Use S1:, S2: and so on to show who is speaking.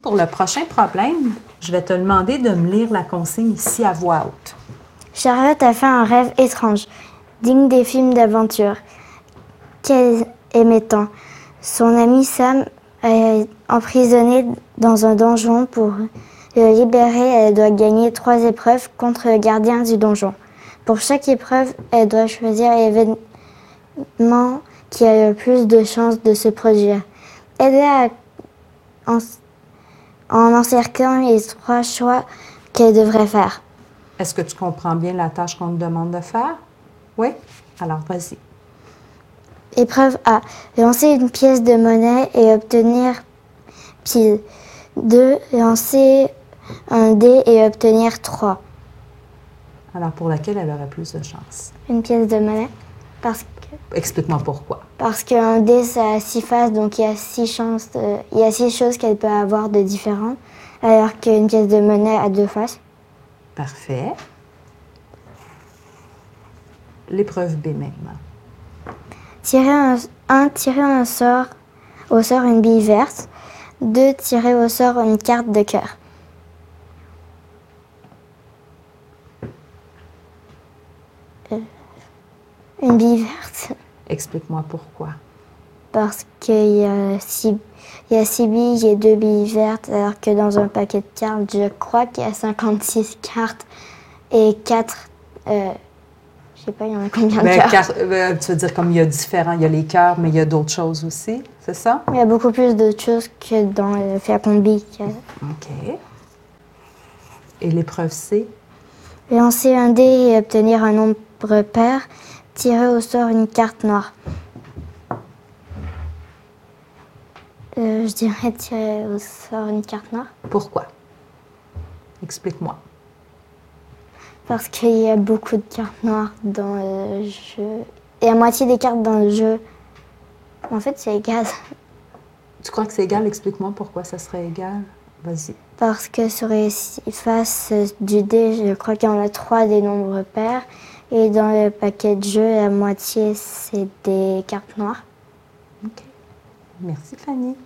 S1: Pour le prochain problème, je vais te demander de me lire la consigne ici à voix haute.
S2: Charlotte a fait un rêve étrange, digne des films d'aventure. Quel émettant. Son ami Sam est emprisonné dans un donjon. Pour le libérer, elle doit gagner trois épreuves contre le gardien du donjon. Pour chaque épreuve, elle doit choisir l'événement qui a le plus de chances de se produire. Aider à en, en encerclant les trois choix qu'elle devrait faire.
S1: Est-ce que tu comprends bien la tâche qu'on te demande de faire? Oui? Alors, vas-y.
S2: Épreuve A. Lancer une pièce de monnaie et obtenir pile. 2. Lancer un dé et obtenir 3.
S1: Alors, pour laquelle elle aurait plus de chance?
S2: Une pièce de monnaie. Parce que
S1: Explique-moi pourquoi.
S2: Parce qu'un dé, ça a six faces, donc il y a six, chances de- il y a six choses qu'elle peut avoir de différentes, alors qu'une pièce de monnaie a deux faces.
S1: Parfait. L'épreuve B maintenant.
S2: Tirer un, un, tirer un sort, au sort une bille verte. Deux, tirer au sort une carte de cœur. Euh, Une bille verte,
S1: Explique-moi pourquoi.
S2: parce qu'il y a six, il y a six billes et deux billes vertes, alors que dans un paquet de cartes, je crois qu'il y a 56 cartes et 4. Euh, je sais pas, il y en a combien de
S1: Ben,
S2: cartes?
S1: car- euh, tu veux dire comme il y a différents, il y a les cœurs, mais il y a d'autres choses aussi, c'est ça?
S2: Il y a beaucoup plus de choses que dans le flacon de billes.
S1: OK. Et l'épreuve C?
S2: Lancer un dé et obtenir un nombre pair. Tirer au sort une carte noire. Euh, je dirais tirer au sort une carte noire.
S1: Pourquoi? Explique-moi.
S2: Parce qu'il y a beaucoup de cartes noires dans le jeu. Et la moitié des cartes dans le jeu. En fait, c'est égal.
S1: Tu crois que c'est égal? Explique-moi pourquoi ça serait égal. Vas-y.
S2: Parce que sur les six faces du dé, je crois qu'il y en a trois des nombres pairs. Et dans le paquet de jeu, la moitié, c'est des cartes noires.
S1: OK. Merci, Fanny.